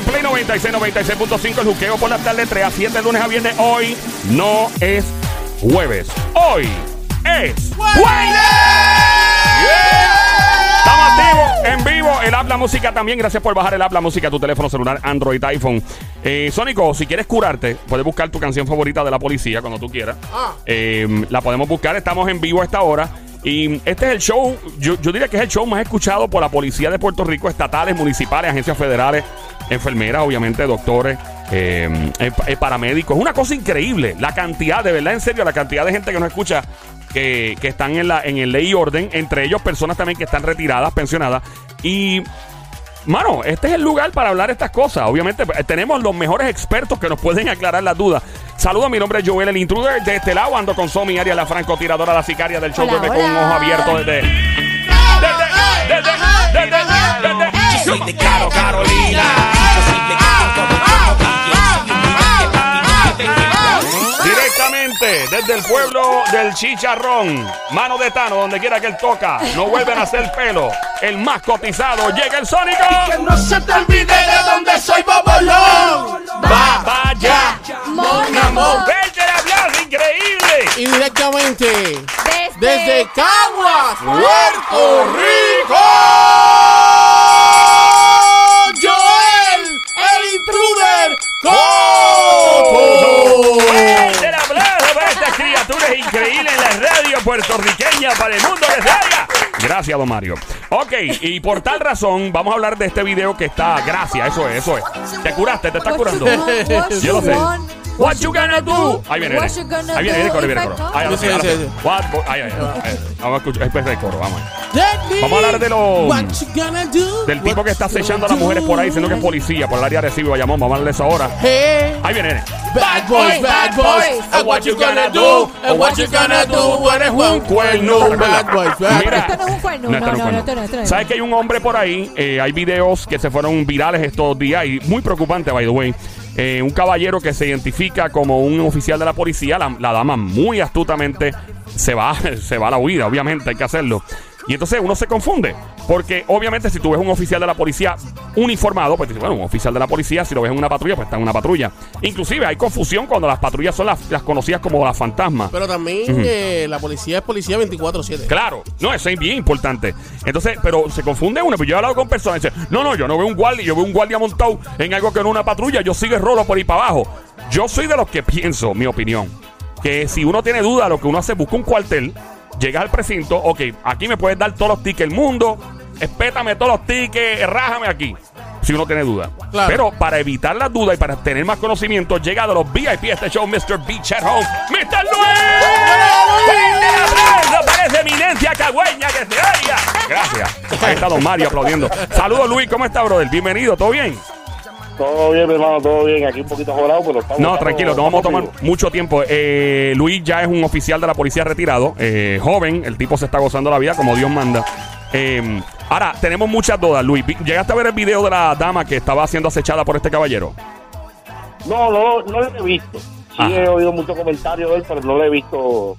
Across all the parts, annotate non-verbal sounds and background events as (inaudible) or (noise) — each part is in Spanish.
en Play 96, 96.5. El juqueo por las tardes 3 a 7, lunes a viernes. Hoy no es jueves. Hoy es jueves. Estamos activos en vivo. El app La Música también. Gracias por bajar el app La Música a tu teléfono celular, Android, iPhone. Eh, Sónico, si quieres curarte, puedes buscar tu canción favorita de la policía cuando tú quieras. Ah. Eh, la podemos buscar. Estamos en vivo a esta hora. Y este es el show, yo, yo diría que es el show más escuchado por la policía de Puerto Rico, estatales, municipales, agencias federales, enfermeras, obviamente, doctores, eh, eh, eh, paramédicos. Es una cosa increíble. La cantidad, de verdad, en serio, la cantidad de gente que nos escucha que, que están en, la, en el ley y orden, entre ellos personas también que están retiradas, pensionadas. Y Mano, este es el lugar para hablar estas cosas. Obviamente, eh, tenemos los mejores expertos que nos pueden aclarar las dudas. Saludos, mi nombre es Joel, el intruder de este lado. Ando con Somi Arias, la francotiradora, la sicaria del show. Hola, con un ojo abierto desde. Desde. Desde. Desde. desde- Yo soy de Caro Carolina. Yo soy Directamente desde el pueblo del Chicharrón, mano de Tano, donde quiera que él toca, no vuelven a hacer pelo. El más cotizado, llega el Sónico. Que no se te olvide de dónde soy Bobolón. Va, Vaya, Mon amor, vete a hablar, increíble. Y directamente Desde, desde Caguas, Puerto Rico. Joel, el intruder, Coto. Estas criaturas increíbles en la radio puertorriqueña para el mundo que se haya. Gracias, don Mario. Ok, y por tal razón, vamos a hablar de este video que está. Gracias, eso es, eso es. ¿Te curaste? ¿Te estás curando? Yo lo sé. What you gonna do? Ahí viene, viene. Ahí viene, viene el coro, viene el coro. Ahí. What? Ahí, ahí, ahí. Vamos a escuchar, después del coro, vamos. Vamos a hablar de los-? Del tipo que está you acechando a las mujeres por ahí, do? diciendo que es policía por el área de Recibo Bayamón. Vamos a hablar de eso ahora. Hey, Ahí viene, viene. bad boys, bad boys. And what you gonna do? And what you gonna do when it's un cuerno? Bad boys, bad Mira. Esto no es un cuerno. No, esto No, no es no, no. ¿Sabes que hay un hombre por ahí? Eh, hay videos que se fueron virales estos días y muy preocupante, by the way. Eh, un caballero que se identifica como un oficial de la policía, la, la dama muy astutamente se va, (laughs) se va a la huida, obviamente hay que hacerlo. Y entonces uno se confunde, porque obviamente si tú ves un oficial de la policía uniformado, pues dices, bueno, un oficial de la policía, si lo ves en una patrulla, pues está en una patrulla. Inclusive hay confusión cuando las patrullas son las, las conocidas como las fantasmas. Pero también eh, la policía es policía 24-7. Claro, no, eso es bien importante. Entonces, pero se confunde uno. Pues yo he hablado con personas y dicen, no, no, yo no veo un guardia, yo veo un guardia montado en algo que no es una patrulla, yo sigo el rolo por ahí para abajo. Yo soy de los que pienso, mi opinión, que si uno tiene duda, lo que uno hace es busca un cuartel, llegas al precinto, ok, aquí me puedes dar todos los tickets del mundo, espétame todos los tickets, rájame aquí. Si uno tiene duda. Claro. Pero para evitar las dudas y para tener más conocimiento, llega de los VIP a este show, Mr. Beach at Home, Mr. Luis. ¡Fuerte el aplauso para esa eminencia cagüeña que se oiga! Gracias. Ahí está Don Mario aplaudiendo. Saludos, Luis. ¿Cómo está, brother? Bienvenido. ¿Todo bien? Todo bien, mi hermano, todo bien. Aquí un poquito jorado, pero estamos. No, tranquilo, no vamos a tomar mucho tiempo. Eh, Luis ya es un oficial de la policía retirado, eh, joven, el tipo se está gozando la vida como Dios manda. Eh, ahora, tenemos muchas dudas, Luis. ¿Llegaste a ver el video de la dama que estaba siendo acechada por este caballero? No, no, no lo he visto. Sí Ajá. he oído muchos comentarios de él, pero no lo he visto.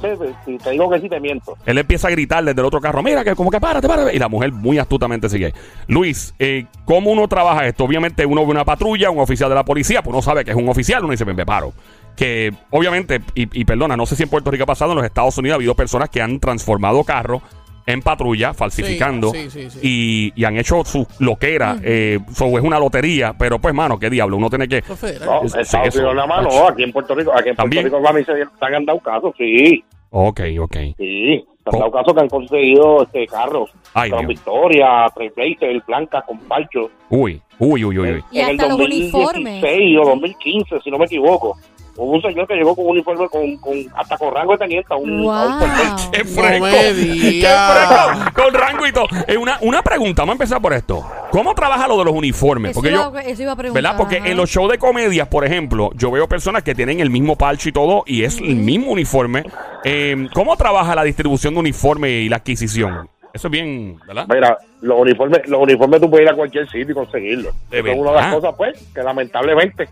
Se, si te digo que sí, te miento. Él empieza a gritar desde el otro carro, mira, que como que párate, párate. Y la mujer muy astutamente sigue. Luis, eh, ¿cómo uno trabaja esto? Obviamente uno ve una patrulla, un oficial de la policía, pues uno sabe que es un oficial, uno dice, me paro. Que obviamente, y, y perdona, no sé si en Puerto Rico ha pasado, en los Estados Unidos ha habido personas que han transformado carros en patrulla, falsificando, sí, sí, sí. Y, y han hecho su loquera. eh, so, es una lotería, pero pues, mano, qué diablo, uno tiene que... Es. No, Sí, Estados eso. Unidos nada más, no. Aquí en Puerto Rico, aquí en También. Puerto Rico, para mí se, se han dado casos, sí. Ok, ok. Sí. Han dado casos que han conseguido este carros. Ay, con Dios. Victoria, Trailblazer, Blanca, con Palcho. Uy, uy, uy, uy. uy. Y hasta los uniformes. 2016 o 2015, si no me equivoco. Hubo un señor que llegó con un uniforme con, con hasta con rango de teniente a un, a un. Wow. ¡Qué fresco! ¡Qué fresco! Con rango y todo. Eh, una, una pregunta, vamos a empezar por esto. ¿Cómo trabaja lo de los uniformes? Eso Porque iba, yo, eso iba a preguntar. ¿verdad? Porque ajá. en los shows de comedias, por ejemplo, yo veo personas que tienen el mismo parche y todo y es el mismo uniforme. Eh, ¿Cómo trabaja la distribución de uniforme y la adquisición? Eso es bien, ¿verdad? Mira, los uniformes, los uniformes tú puedes ir a cualquier sitio y conseguirlos. Es una de las cosas, pues, que lamentablemente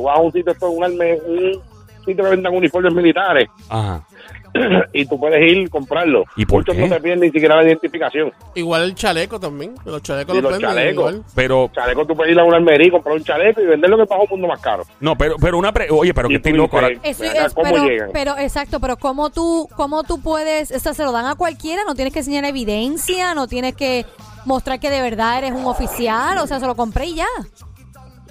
tú vas a un sitio, esto es un, alme- un sitios que vendan uniformes militares Ajá. (clears throat) y tú puedes ir y comprarlo. ¿Y por Muchos qué? no te piden ni siquiera la identificación. Igual el chaleco también. Los chalecos Y los chalecos. igual. Pero, Chaleco, tú puedes ir a una almería y comprar un chaleco y venderlo en el bajo mundo más caro. no, pero, pero una pre- oye, pero que estoy loco. ahora- ¿Cómo pero, llegan? pero exacto, pero cómo tú, cómo tú puedes, o sea, se lo dan a cualquiera, no tienes que enseñar evidencia, no tienes que mostrar que de verdad eres un oficial, o sea, se lo compré y ya.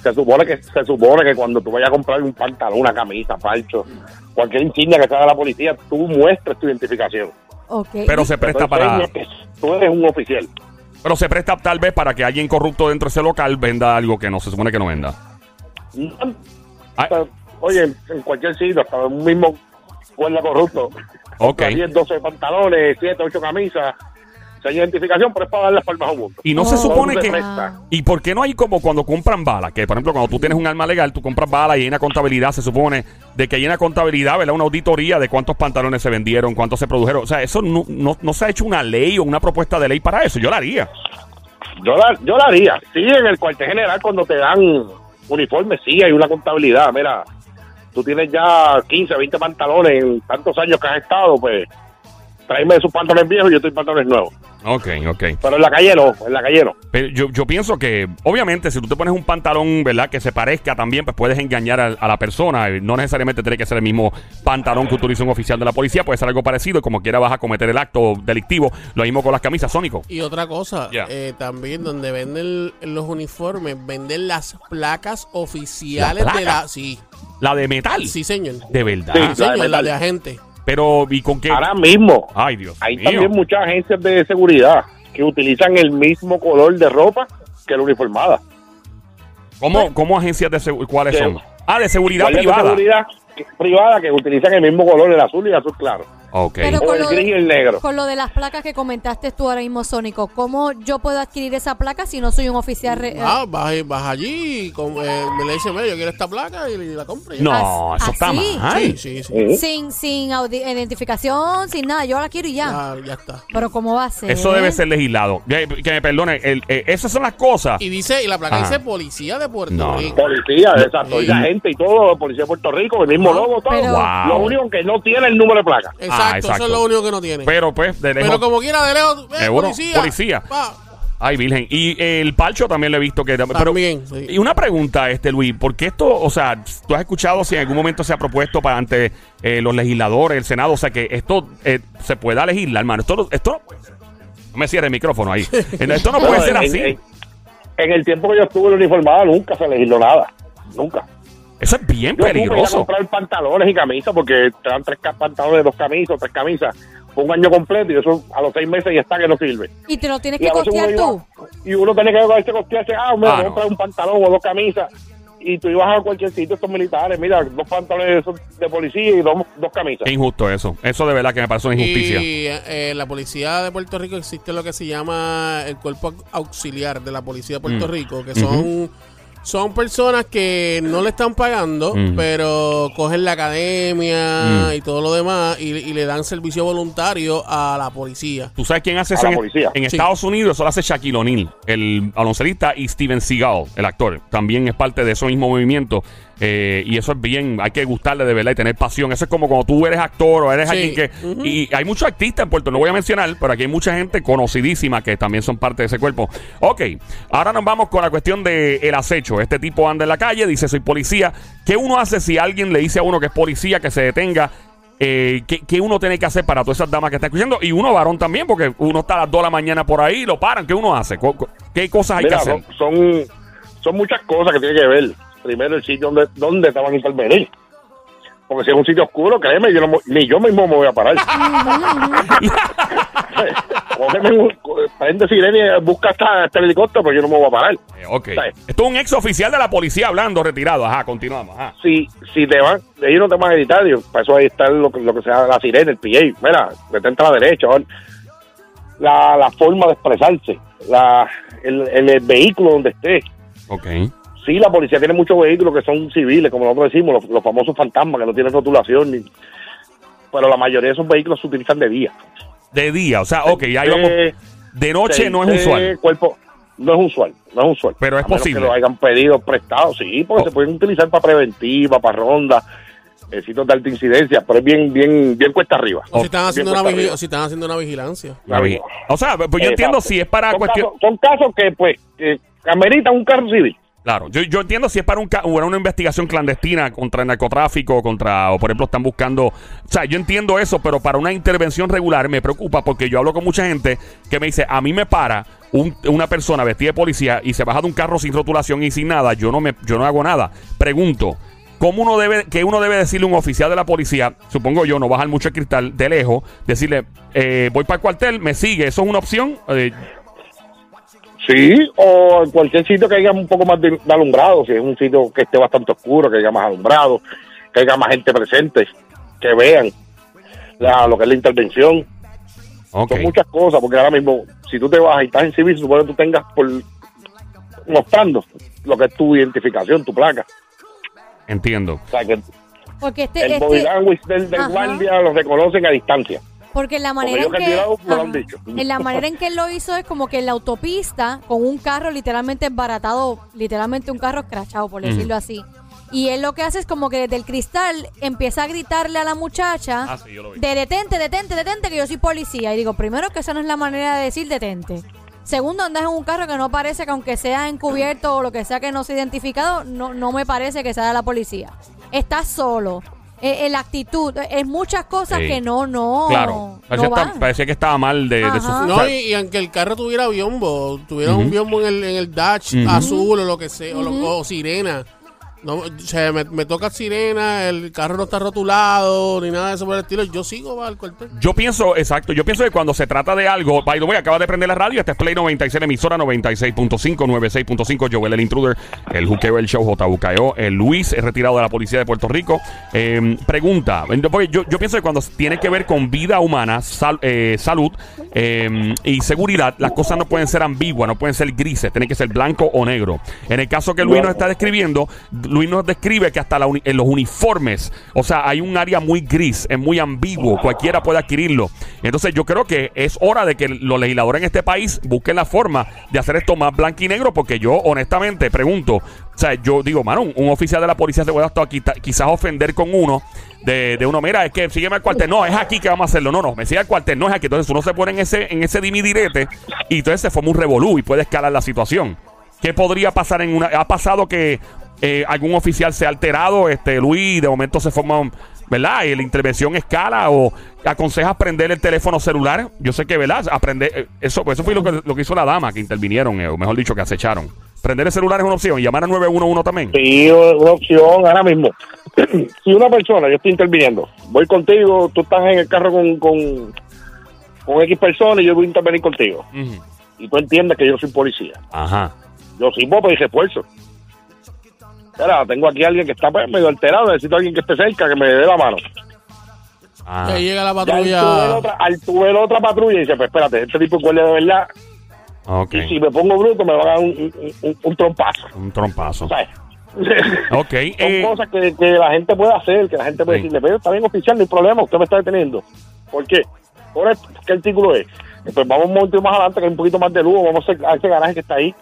Se supone que se supone que cuando tú vayas a comprar un pantalón, una camisa, palcho, cualquier insignia que sea de la policía, tú muestres tu identificación. Ok. Pero se presta para. tú eres un oficial. Pero se presta tal vez para que alguien corrupto dentro de ese local venda algo que no se supone que no venda. Hasta- Oye, en cualquier sitio, hasta un mismo guardia corrupto. Ok. 10, 12 pantalones, 7, 8 camisas, sin identificación, pero es para darle palmas a un mundo. Y no se Oh. supone que. ¿Y por qué no hay como cuando compran balas? Que, por ejemplo, cuando tú tienes un arma legal, tú compras balas y hay una contabilidad, se supone, de que hay una contabilidad, ¿verdad? Una auditoría de cuántos pantalones se vendieron, cuántos se produjeron. O sea, eso no, no, no se ha hecho una ley o una propuesta de ley para eso. Yo la haría. Yo la, yo la haría. Sí, en el cuartel general, cuando te dan uniforme, sí, hay una contabilidad. Mira, tú tienes ya 15, 20 pantalones en tantos años que has estado, pues tráeme esos pantalones viejos y yo estoy pantalones nuevos. Ok, ok. Pero en la calle no, en la calle no. Pero yo, yo pienso que, obviamente, si tú te pones un pantalón, ¿verdad? Que se parezca también, pues puedes engañar a, a la persona. Eh, No necesariamente tiene que ser el mismo pantalón que utiliza un oficial de la policía, puede ser algo parecido y como quiera vas a cometer el acto delictivo. Lo mismo con las camisas, Sónico. Y otra cosa, eh, también donde venden los uniformes, venden las placas oficiales ¿La de la... Sí, La de metal. sí señor. De verdad. Sí, Sí, la de señor, la de agente. Pero, ¿y con qué? Ahora mismo, Ay, Dios hay mío. también muchas agencias de seguridad que utilizan el mismo color de ropa que la uniformada. ¿Cómo, cómo agencias de seguridad? ¿Cuáles son? Ah, de seguridad Guardias de privada. seguridad privada que utilizan el mismo color, el azul y el azul claro. Ok. Pero O con el lo, gris y de, el negro. con lo de las placas que comentaste tú ahora mismo, Sónico, ¿cómo yo puedo adquirir esa placa si no soy un oficial? re- Ah, vas, vas allí con- eh, me le dice, "Mira, yo quiero esta placa y, la compro. y. No, eso está mal. Sí, sí, sí. Sí. Sin, sin identificación, sin nada, yo la quiero y ya. Ya, ya está. Pero ¿cómo va a ser? Eso debe ser legislado. Que, que me perdone, el- eh, esas son las cosas. Y dice, y la placa Ajá. dice policía de Puerto No, no. Rico. Policía, exacto, y la gente y todo, policía de Puerto Rico, el mismo logo, todo. Pero- Wow. Lo único que no tiene el número de placa. Exacto, Ah, exacto. eso es lo único que no tiene. Pero pues, de lejos. Pero como quiera de lejos, eh, Seguro, policía. policía. Pa. Ay, virgen. Y eh, el palcho también lo he visto que... pero- También, sí. Y una pregunta, este Luis, ¿por qué esto, o sea, tú has escuchado si en algún momento se ha propuesto para ante eh, los legisladores, el Senado, o sea, que esto eh, se pueda legislar, hermano? Esto, no- esto no puede ser. No me cierre el micrófono ahí. (laughs) Esto no puede ser en, así. En, en el tiempo que yo estuve en uniformada nunca se legisló nada. Nunca. Eso es bien Yo peligroso. comprar pantalones y camisas porque te dan tres pantalones, dos camisas, tres camisas, por un año completo y eso a los seis meses ya está que no sirve. Y te lo tienes Y que costear uno tú. iba- y uno tiene que a costearse, ah, mira, Ah, voy a no. comprar un pantalón o dos camisas. Y tú ibas a cualquier sitio, estos militares, mira, dos pantalones de policía y dos, dos camisas. Es injusto eso. Eso de verdad que me parece una injusticia. Y eh, la policía de Puerto Rico existe lo que se llama el cuerpo auxiliar de la policía de Puerto Mm. Rico, que son, son personas que no le están pagando, Mm. pero cogen la academia Mm. y todo lo demás y, y le dan servicio voluntario a la policía. ¿Tú sabes quién hace A eso la en, policía. en Sí. Estados Unidos? Eso lo hace Shaquille O'Neal, el baloncelista, y Steven Seagal, el actor. También es parte de ese mismo movimiento. Eh, y eso es bien, hay que gustarle de verdad y tener pasión. Eso es como cuando tú eres actor o eres Sí. alguien que... Y hay muchos artistas en Puerto, no voy a mencionar, pero aquí hay mucha gente conocidísima que también son parte de ese cuerpo. Ok, ahora nos vamos con la cuestión del el acecho. Este tipo anda en la calle, dice soy policía. ¿Qué uno hace si alguien le dice a uno que es policía, que se detenga? Eh, ¿qué, qué uno tiene que hacer para todas esas damas que están escuchando? Y uno varón también, porque uno está a las 2 de la mañana por ahí, lo paran. ¿Qué uno hace? ¿Qué cosas hay Mira, que hacer? son, son muchas cosas que tiene que ver. Primero, el sitio donde, donde te van a intervenir. Porque si es un sitio oscuro, créeme, yo no ni yo mismo me voy a parar. (laughs) Prende sirena y busca hasta, hasta el helicóptero, pero yo no me voy a parar. Eh, ok. Sí. Esto es un ex oficial de la policía hablando, retirado. Ajá, continuamos. Ajá. Si, si te van, ellos no te van a editar, digo, para eso ahí está lo, que- lo que sea la sirena, el PA. Mira, detente a la derecha. La, la forma de expresarse, la, el, el, el vehículo donde esté. Ok. Sí, la policía tiene muchos vehículos que son civiles, como nosotros decimos, los, los famosos fantasmas que no tienen rotulación. Ni, pero la mayoría de esos vehículos se utilizan de día. De día, o sea, ok, ahí vamos. Eh, De noche no es usual. eh, Cuerpo, no es usual, no es usual. Pero es A menos posible. que lo hayan pedido prestado, sí, porque Oh. se pueden utilizar para preventiva, para ronda. en sitios de alta incidencia, pero es bien, bien, bien cuesta arriba. O si están haciendo una arriba. o si están haciendo una vigilancia. La vi- O sea, pues yo Exacto. entiendo si es para son cuestión. Casos, son casos que, pues, que ameritan un carro civil. Claro, yo, yo entiendo si es para un ca- una investigación clandestina contra el narcotráfico, contra, o por ejemplo, están buscando. O sea, yo entiendo eso, pero para una intervención regular me preocupa porque yo hablo con mucha gente que me dice: A mí me para un- una persona vestida de policía y se baja de un carro sin rotulación y sin nada, yo no, me, yo no hago nada. Pregunto. ¿Cómo uno debe, que uno debe decirle a un oficial de la policía, supongo yo, no bajar mucho el cristal de lejos, decirle, eh, voy para el cuartel, me sigue, ¿eso es una opción? Eh, Sí, o en cualquier sitio que haya un poco más de, de alumbrado, si es un sitio que esté bastante oscuro, que haya más alumbrado, que haya más gente presente, que vean la- lo que es la intervención. Son muchas cosas, porque ahora mismo, si tú te vas y estás en civil, supone que tú tengas por mostrando lo que es tu identificación, tu placa. Entiendo. O sea, que Porque este, el este- body language del, del guardia lo reconocen a distancia. Porque la manera en que ajá. en la manera en que él lo hizo es como que en la autopista con un carro literalmente embaratado, literalmente un carro escrachado por decirlo así. Y él lo que hace es como que desde el cristal empieza a gritarle a la muchacha Ah, sí, yo lo vi. de detente, detente, detente que yo soy policía. Y digo, primero que esa no es la manera de decir detente. Segundo, andas en un carro que no parece que aunque sea encubierto o lo que sea que no sea identificado, no, no me parece que sea de la policía. Estás solo. Eh, eh, la actitud, es muchas cosas Sí. que no, no, Claro, parecía, no esta- van. parecía que estaba mal de, de su... Ajá. No, y, y aunque el carro tuviera biombo, tuviera un biombo en el, en el dash azul o lo que sea, o, lo- o sirena. No, o sea, me, toca sirena, el carro no está rotulado, ni nada de eso por el estilo. Yo sigo al cuartel. Yo pienso, exacto, yo pienso que cuando se trata de algo, by the way, acaba de prender la radio, este es Play 96, emisora 96.5, 96.5, Joel el Intruder, el Juqueo, el Show, JUKEO, el Luis, es retirado de la policía de Puerto Rico. Eh, pregunta, yo, pienso que cuando tiene que ver con vida humana, sal- eh, salud eh, y seguridad, las cosas no pueden ser ambiguas, no pueden ser grises, tienen que ser blanco o negro. En el caso que Luis nos está describiendo, Luis nos describe que hasta en los uniformes, o sea, hay un área muy gris, es muy ambiguo, cualquiera puede adquirirlo. Entonces yo creo que es hora de que los legisladores en este país busquen la forma de hacer esto más blanco y negro, porque yo honestamente pregunto, o sea, yo digo, mano, un, oficial de la policía se puede quizás ofender con uno. De, de uno, mira, es que sígueme al cuartel. No, es aquí que vamos a hacerlo. No, no, me sigue al cuartel. No es aquí. Entonces uno se pone en ese, en ese dimidirete y entonces se forma un revolú y puede escalar la situación. ¿Qué podría pasar en una... Ha pasado que eh, algún oficial se ha alterado, este Luis, de momento se forma, un- ¿verdad? Y la intervención escala o aconsejas prender el teléfono celular. Yo sé que, ¿verdad? Aprender, eh, eso, pues eso fue lo que, lo que hizo la dama, que intervinieron, eh, o mejor dicho, que acecharon. Prender el celular es una opción y llamar a 911 también. Sí, una opción ahora mismo. (clears throat) si una persona, yo estoy interviniendo, voy contigo, tú estás en el carro con, con, con X personas y yo voy a intervenir contigo. Y tú entiendes que yo soy policía. Ajá. Yo sí puedo pedir refuerzo. Espera, tengo aquí a alguien que está pues, medio alterado, necesito a alguien que esté cerca, que me dé la mano. Ah. Ahí llega la Ya al patrulla. otra, al tú ver otra patrulla y dice, pues espérate, este tipo es guardia de verdad. Y si me pongo bruto me va a dar un, un, un- un trompazo. Un trompazo. ¿Sabes? (laughs) Ok. Son eh, cosas que, que la gente puede hacer, que la gente puede Sí. decirle, pero está bien oficial, no hay problema, usted me está deteniendo. ¿Por qué? Por esto, ¿qué artículo es? Pues vamos un momento más adelante, que hay un poquito más de luz, vamos a ese garaje que está ahí.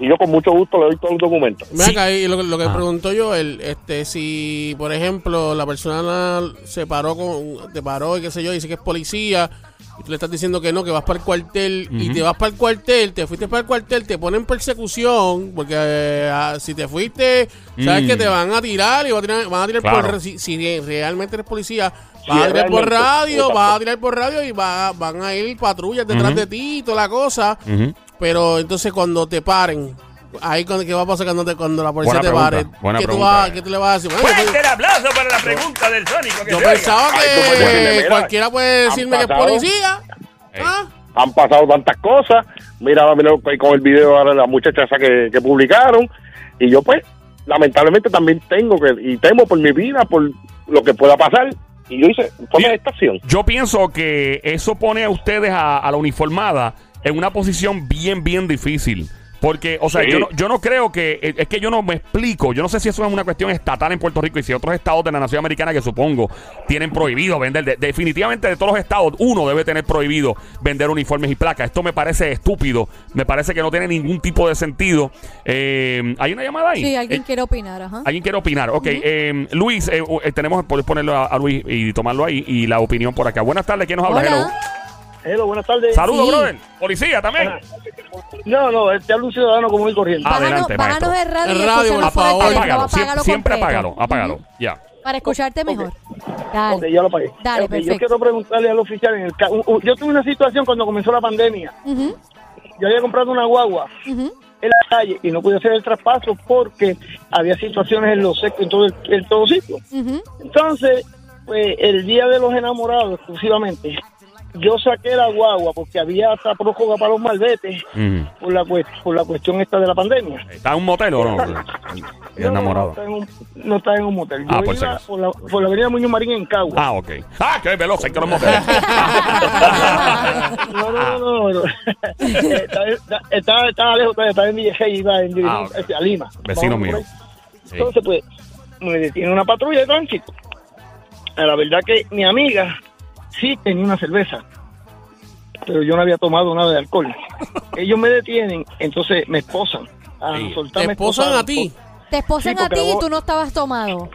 Y yo con mucho gusto le doy todos los documentos. Ven Sí. acá, y lo, que- lo que Ah. preguntó yo, el, este, si por ejemplo la persona se paró con, te paró y qué sé yo, dice que es policía, y tú le estás diciendo que no, que vas para el cuartel, y te vas para el cuartel, te fuiste para el cuartel, te ponen persecución, porque eh, ah, si te fuiste, sabes Mm. que te van a tirar y van a tirar, van a tirar Claro. por, si, si realmente eres policía, Sí, vas a tirar por radio, vas a tirar por radio y va- van a ir patrullas detrás de ti y toda la cosa. ujú. Pero entonces cuando te paren, ahí cuando, ¿qué va a pasar cuando, te, cuando la policía Buena te pare? pregunta, buena ¿Qué, tú vas, ¿Qué tú le vas a decir? Bueno, yo, Fuerte el aplauso para la pregunta del Sónico. que yo oiga. pensaba Ay, decirle, que mira, cualquiera puede decirme que es policía. Ey. ¿Ah? Han pasado tantas cosas. Mira, mira con el video ahora la muchacha esa que, que publicaron. Y yo, pues, lamentablemente también tengo que, y temo por mi vida, por lo que pueda pasar. Y yo hice, tome Sí. esta acción. Yo pienso que eso pone a ustedes a, a la uniformada en una posición bien, bien difícil. Porque, o sea, Sí. yo, no, yo no creo que. eh, Es que yo no me explico. Yo no sé si eso es una cuestión estatal en Puerto Rico y si otros estados de la nación americana que supongo tienen prohibido vender. de- definitivamente de todos los estados, uno debe tener prohibido vender uniformes y placas. Esto me parece estúpido. Me parece que no tiene ningún tipo de sentido. Eh, ¿Hay una llamada ahí? Sí, alguien Eh, quiere opinar, ajá. ¿Alguien quiere opinar? Ok, eh, Luis, eh, eh, tenemos, puedes ponerlo a, a Luis y tomarlo ahí y la opinión por acá. Buenas tardes, ¿quién nos habla? Hola. Hello, buenas tardes. Saludos, Sí. brother. Policía también. No, no, te hablo un ciudadano como muy corriente. Ah, adelante, bájanos maestro. el radio y El radio, escúchanos por favor. Apágalo, siempre, completo. apágalo, apágalo. Ujú. Ya. Para escucharte mejor. Dale. Ok, ya lo pagué. Dale, Ok, perfecto. Yo quiero preguntarle al oficial en el ca- u- u- Yo tuve una situación cuando comenzó la pandemia. Ujú, Yo había comprado una guagua ujú. en la calle y no pude hacer el traspaso porque había situaciones en los secos en todo el, en todo sitio. Ujú. Entonces, pues el día de los enamorados exclusivamente, yo saqué la guagua porque había hasta prófuga para los malbetes por la, por la cuestión esta de la pandemia. ¿Está en un motel o no? No, enamorado. No, está en un, no está en un motel. Yo Ah, por iba por la, por la avenida Muñoz Marín en Cagua. Ah, ok. Ah, que veloz, hay que los moteles. (laughs) No, no, no, no. no. estaba, estaba, estaba lejos, estaba en Villeja y iba en Ah, este, a Lima. Vecino Vamos mío. Sí. Entonces, pues, me detiene una patrulla de tránsito. La verdad que mi amiga sí tenía una cerveza, pero yo no había tomado nada de alcohol. (laughs) Ellos me detienen, entonces me esposan. A Sí. Te esposan a ti. Te esposan Sí, a ti y tú no estabas tomado.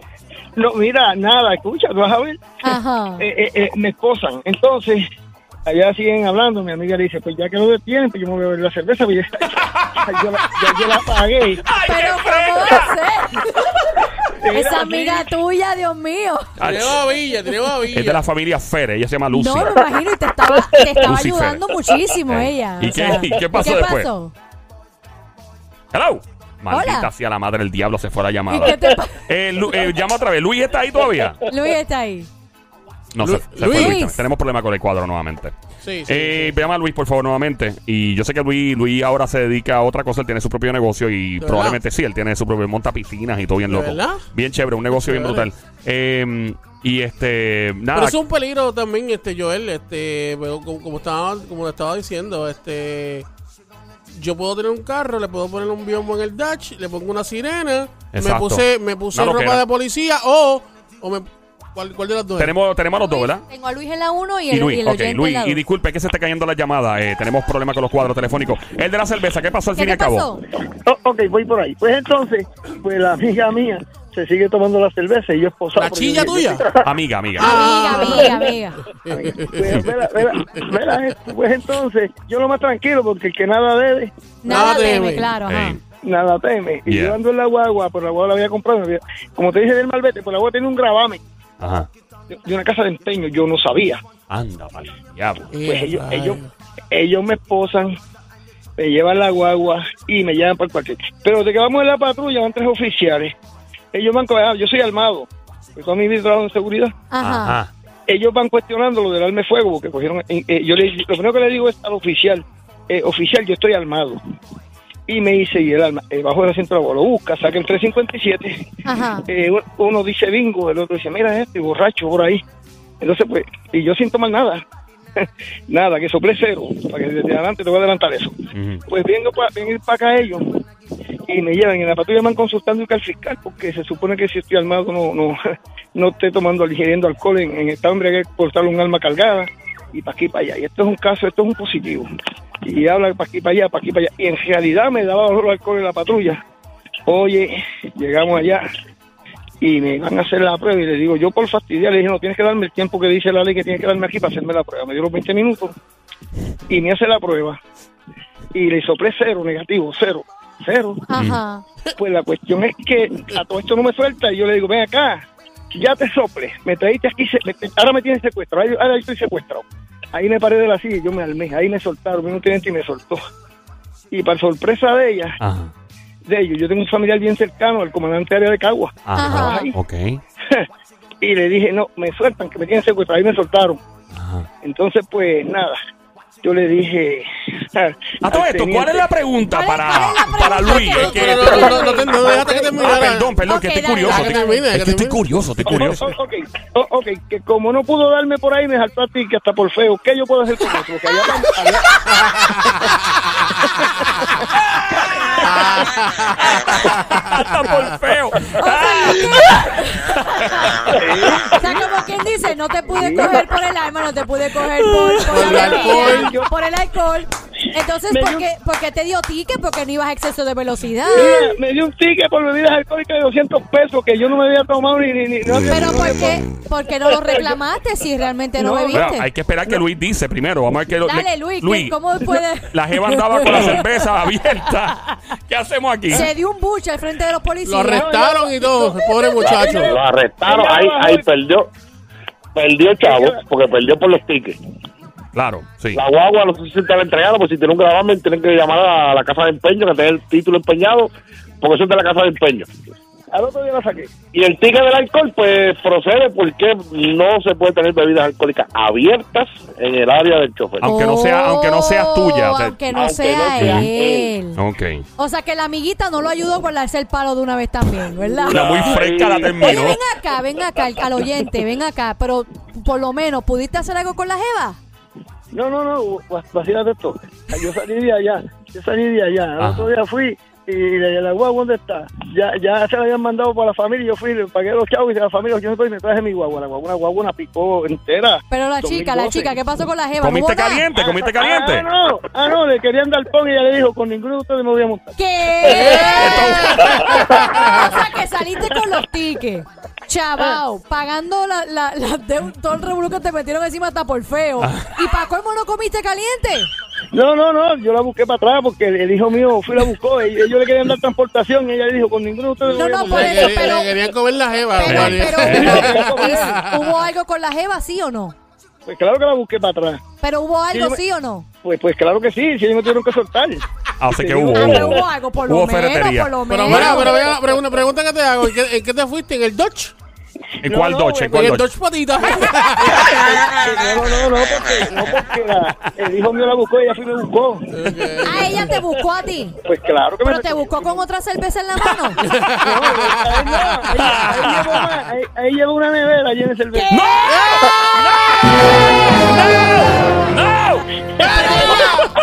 No, mira, nada, escucha, vas a ver. Ajá. (laughs) Eh, eh, eh, me esposan. Entonces, allá siguen hablando. Mi amiga le dice, pues ya que lo detienen, pues yo me voy a beber la cerveza. Pues ya, yo, la, (laughs) ya yo la pagué. Pero ¿cómo va a ser? (laughs) Esa amiga tuya, Dios mío. Tiene babilla, tiene babilla. Es de la familia Fere, ella se llama Lucy. No, me imagino, y te estaba, te estaba ayudando muchísimo Eh, ella. ¿y o qué- sea, y qué pasó después? pasó? Hello. Maldita Hola. sea la madre del diablo, se fue la ¿Y llamada. qué te? Eh, Lu- eh, llama otra vez. Luis está ahí todavía. Luis está ahí. No, Lu- se, se fue Luis. También. Tenemos problemas con el cuadro nuevamente. Sí, sí. Eh, llama a Luis, por favor, nuevamente. Y yo sé que Luis, Luis ahora se dedica a otra cosa. Él tiene su propio negocio y ¿De probablemente sí, él tiene su propio monta piscinas y todo bien ¿De loco. verdad? Bien chévere, un negocio bien Chévere. brutal. Eh, y este, nada. Pero eso es un peligro también, este Joel, este, pero como, como estaba, como le estaba diciendo, este, yo puedo tener un carro, le puedo poner un biombo en el dash, le pongo una sirena, me puse, me puse Una ropa loquera. de policía o, o me, ¿cuál, cuál de las dos? Tenemos, tenemos a los dos, ¿verdad? Tengo a Luis en la 1 y Y el, Luis, y el ok, oyente Luis, en la y disculpe que se esté cayendo la llamada. eh, tenemos problemas con los cuadros telefónicos. El de la cerveza, ¿qué pasó al ¿Qué fin y al cabo? Oh, ok, voy por ahí. Pues entonces, pues la amiga mía se sigue tomando la cerveza y yo esposado. ¿La chilla yo- tuya? Amiga, amiga. Amiga, amiga, amiga. Pues, mira, mira, pues entonces, yo lo más tranquilo porque el que nada debe, Nada Nada teme, teme. claro, ajá. Nada teme. Y Yeah. yo ando en la guagua, por la guagua la había comprado. me había- como te dije del malvete, por la guagua tiene un gravamen Ajá. de, de una casa de empeño. Yo no sabía. Anda, pa'l diablo. Eh, Pues ellos, ellos, ellos me esposan, me llevan la guagua y me llevan para el cuartel. Pero de que vamos en la patrulla van tres oficiales. Ellos van, ah, yo soy armado, mi vida he trabajado en seguridad. Ajá. Ajá. Ellos van cuestionando lo del arma de fuego, porque cogieron, eh, eh, yo le, lo primero que le digo es al oficial, eh, oficial, yo estoy armado. Y me dice, y el arma, eh, bajo el asiento de la lo busca, saca el 357, Ajá. eh, uno dice bingo, el otro dice, mira este borracho por ahí. Entonces, pues, y yo sin tomar nada. (laughs) nada, que sople cero, para que desde adelante te voy a adelantar eso. Pues vengo para venir para acá ellos y me llevan en la patrulla me van consultando al fiscal porque se supone que si estoy armado no no (laughs) no esté tomando ingiriendo alcohol en, en estado hombre hay que portar un arma cargada y para aquí para allá. Y esto es un caso esto es un positivo. Y habla para aquí para allá para aquí para allá. Y en realidad me daba olor a alcohol en la patrulla. Oye llegamos allá y me van a hacer la prueba y le digo yo por fastidiar le dije no tienes que darme el tiempo que dice la ley que tienes que darme aquí para hacerme la prueba. Me dio los 20 minutos y me hace la prueba. Y le soplé cero negativo cero cero. Ajá. pues la cuestión es que a todo esto no me suelta y yo le digo, ven acá, ya te sople, me traíste aquí, ahora me tienes secuestrado, ahora, ahora estoy secuestrado. Ahí me paré de la silla y yo me armé, ahí me soltaron, vino un teniente y me soltó. Y para sorpresa de ella, Ajá. de ellos, yo tengo un familiar bien cercano, el comandante área de Cagua, Ajá. Ajá. Ok. (laughs) y le dije, no, me sueltan, que me tienen secuestrado, ahí me soltaron. Ajá. Entonces, pues nada, yo le dije... A todo al esto, ¿cuál es la pregunta ¿Cuál es- para, para Luis? no, no, no, te- no dejaste que Ah, terminara. perdón, perdón, que estoy curioso. dale, estoy- dale. Es que estoy termine. curioso, estoy curioso. Oh, oh, ok, oh, ok, que como no pudo darme por ahí, me saltó a ti, que hasta por feo. ¿Qué yo puedo hacer con eso? Porque allá, allá- Hasta por feo. O sea, como quien dice, no te pude coger por el arma, no te pude coger por, por Por el alcohol. bebida, por el alcohol. Entonces, Me ¿por qué, por qué te dio ticket? Porque no ibas a exceso de velocidad. Mira, me dio un ticket por bebidas alcohólicas de 200 pesos que yo no me había tomado ni... ni, ni no había- Pero ¿por qué, por qué no lo reclamaste si realmente no, No, bebiste? Bueno, hay que esperar que Luis dice primero. Vamos a ver que lo- Dale, le- Luis, ¿qué- ¿cómo puede...? (laughs) La jeva andaba con la (laughs) cerveza abierta. (laughs) ¿Qué hacemos aquí? Se dio un buche al frente de los Lo policías. arrestaron y todo, pobre muchacho. Lo arrestaron, ahí, ahí perdió. Perdió chavo, porque perdió por los tickets. Claro, sí. La guagua no sé si te la entregaron, pues si tiene un gravamen tienen que llamar a la casa de empeño, que tenga el título empeñado, porque eso es de la casa de empeño. Al otro día la saqué. Y el ticket del alcohol, pues procede porque no se puede tener bebidas alcohólicas abiertas en el área del chofer. Aunque no sea- aunque no seas tuya, o sea- aunque no Aunque sea no sea él. Ok. O sea, que la amiguita no lo ayudó con darse el palo de una vez también, ¿verdad? La muy fresca la Oye, terminó. ven acá, ven acá, al, al oyente, ven acá. Pero por lo menos, ¿pudiste hacer algo con la jeva? No, no, no, vacílate esto. Yo salí de allá, yo salí de allá. Al Ajá. otro día fui y de la guagua, ¿dónde está? Ya, ya se la habían mandado para la familia. Yo fui, le pagué los chavos y de la familia, yo me traje mi guagua. La guagua, una guagua, una picó entera. Pero la chica, la 2012. chica, ¿qué pasó con la jeva? ¿No ¿Comiste caliente? ¿Comiste caliente? Ah, no, ah, no, le querían dar pon y ella le dijo, con ninguno de ustedes me voy a montar. ¿Qué? (laughs) (laughs) o sea, que saliste con los tickets. Chavao, pagando la, la, todo el revolú que te metieron encima hasta por feo. ¿Y para colmo no comiste caliente? No, no, no, yo la busqué para atrás porque el hijo mío fui y la buscó y ellos le querían dar transportación y ella le dijo, con ninguno de ustedes No, no, por eso, pero- le querían comer la jeva. (laughs) Pero, hubo, ¿hubo algo con la jeva, sí o no? Pues claro que la busqué para atrás. Pero hubo algo, Sí, sí o no? Pues, pues claro que sí, si ellos me tuvieron que soltar. Así que hubo. Ah, pero hubo. hubo algo, por lo Hubo menos, ferretería. por lo Pero menos. mira, pero venga, pero una pregunta que te hago. ¿En qué, en qué te fuiste? ¿En el Dodge? ¿En No, cuál no, Dodge? ¿En ¿En cuál el Dodge? Dodge patita? No, no, no, no, porque, no porque la- (laughs) el hijo mío la buscó y ella fue y me buscó. Ah, ella te buscó a ti. Pues claro que me Pero te buscó con otra cerveza en la mano. (laughs) No, ahí no, llevo una- nevera llena de cerveza. ¡No! ¡No!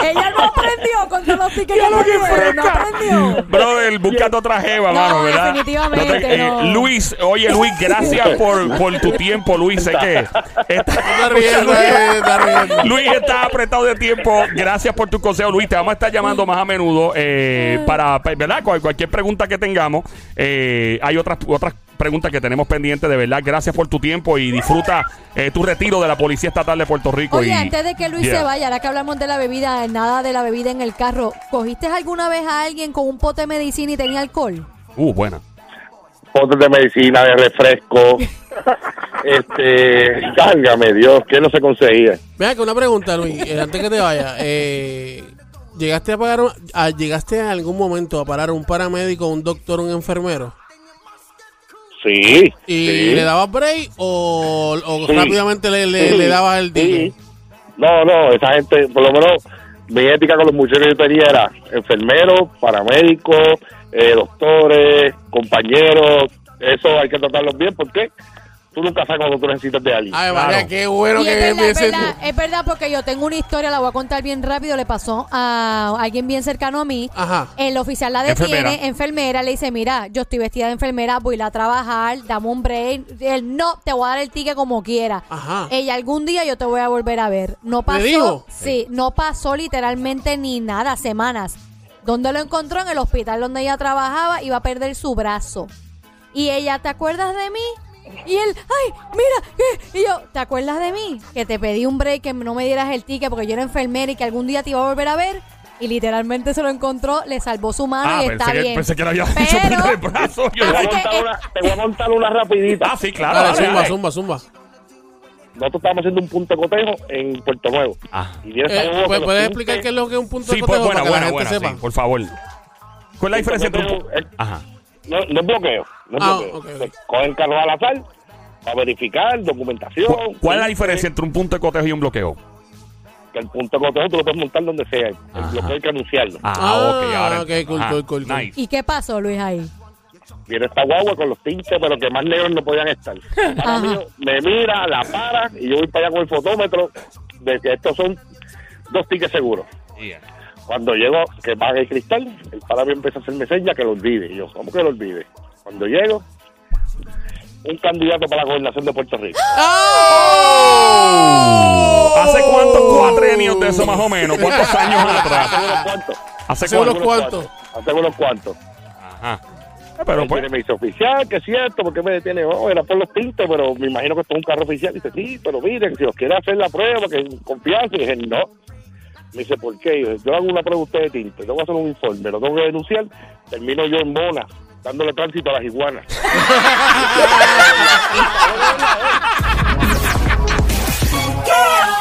ella no aprendió con todos los tickets que lo que dieron, no aprendió. Brother, buscando otra jeva, No, mano, ¿verdad? definitivamente te- eh, no. Luis, oye, Luis, gracias (laughs) por, por tu tiempo, Luis. Sé que (laughs) está, Está riendo, eh, está riendo. (laughs) Luis está apretado de tiempo. Gracias por tu consejo, Luis. Te vamos a estar llamando más a menudo eh, para, ¿verdad? Cual- Cualquier pregunta que tengamos. Eh, hay otras, otras preguntas que tenemos pendientes, de verdad. Gracias por tu tiempo y disfruta eh, tu retiro de la Policía Estatal de Puerto Rico. Oye, y- antes de que Luis Yeah. se vaya, ahora que hablamos de la bebida, nada de la bebida en el carro, ¿cogiste alguna vez a alguien con un pote de medicina y tenía alcohol? Uh, buena. Potes de medicina, de refresco. (laughs) este, cárgame, Dios, que no se conseguía. Venga, que una pregunta, Luis, eh, antes que te vaya. Eh, ¿Llegaste a pagar, a- llegaste en algún momento a parar un paramédico, un doctor, un enfermero? Sí. ¿Y sí. le dabas break o, o Sí. rápidamente le, le, Sí, le dabas el sí. No, no, esa gente, por lo menos, mi ética con los muchachos que yo tenía era enfermeros, paramédicos, eh, doctores, compañeros. Eso hay que tratarlos bien porque tú nunca sabes cuando tú necesitas de alguien. Ay, Claro. María, qué bueno Y que es verdad, es verdad, es verdad porque yo tengo una historia, la voy a contar bien rápido, le pasó a alguien bien cercano a mí. Ajá. El oficial la detiene, Enfermera. enfermera. le dice, mira, yo estoy vestida de enfermera, voy a ir a trabajar, dame un break. Él, no, te voy a dar el ticket como quiera. Ajá. Ella, algún día yo te voy a volver a ver. No pasó, dijo? sí, no pasó literalmente ni nada, semanas. ¿Dónde lo encontró? En el hospital donde ella trabajaba, iba a perder su brazo. Y ella, ¿te acuerdas de mí? Y él, ay, mira, ¿qué? Y yo, ¿te acuerdas de mí? Que te pedí un break, que no me dieras el ticket porque yo era enfermera y que algún día te iba a volver a ver. Y literalmente se lo encontró, le salvó su mano Ah, y pensé está que, bien. pensé que le había (laughs) dicho Pero- el brazo. Yo Te voy, a que, una, te voy a contar una rapidita. Ah, sí, claro. Dale, dale, zumba, dale. zumba, zumba. Nosotros estábamos haciendo un punto de cotejo en Puerto Nuevo. Ah. Y Eh, ¿puedes- con ¿Puedes los explicar qué es lo que es un punto Sí, de pues cotejo buena, para que buena, la buena, gente sí, sepa? por favor. ¿Cuál es la diferencia entre un... Punto Ajá. No, no es bloqueo. No es Ah, bloqueo. ok, ok. Se Cogen carros al azar para verificar documentación. ¿Cu- ¿Cuál es la diferencia entre un punto de cotejo y un bloqueo? Que el punto de cotejo tú lo puedes montar donde sea. El Ajá. bloqueo hay que anunciarlo. Ah, Ah, ok. Ahora, ok, cool, cool, cool, cool. nice. ¿Y qué pasó, Luis, ahí? Viene esta guagua con los tintes, pero que más negros no podían estar. (laughs) Para Ajá. mí, me mira, la para y yo voy para allá con el fotómetro de que estos son dos tickets seguros. Yeah. Cuando llego, que paga el cristal, el para mí empieza a hacerme señas que lo olvide. Y yo, ¿cómo que lo olvide? Cuando llego, un candidato para la gobernación de Puerto Rico. ¿Hace cuántos cuatrenios de eso más o menos? ¿Cuántos (laughs) años Hace atrás? unos cuantos. ¿Hace unos cuantos. Hace unos cuantos. Ajá. Eh, Pero pues, me dice, oficial, que es cierto, porque me detiene? Oh, era por los tintes, pero me imagino que esto es un carro oficial. Dice, sí, pero miren, si os quiere hacer la prueba, que confianza. Y dije, no. Me dice, ¿por qué? Yo, hago una pregunta de tinte, yo voy a hacer un informe, lo tengo que denunciar, termino yo en Mona, dándole tránsito a las iguanas. (laughs)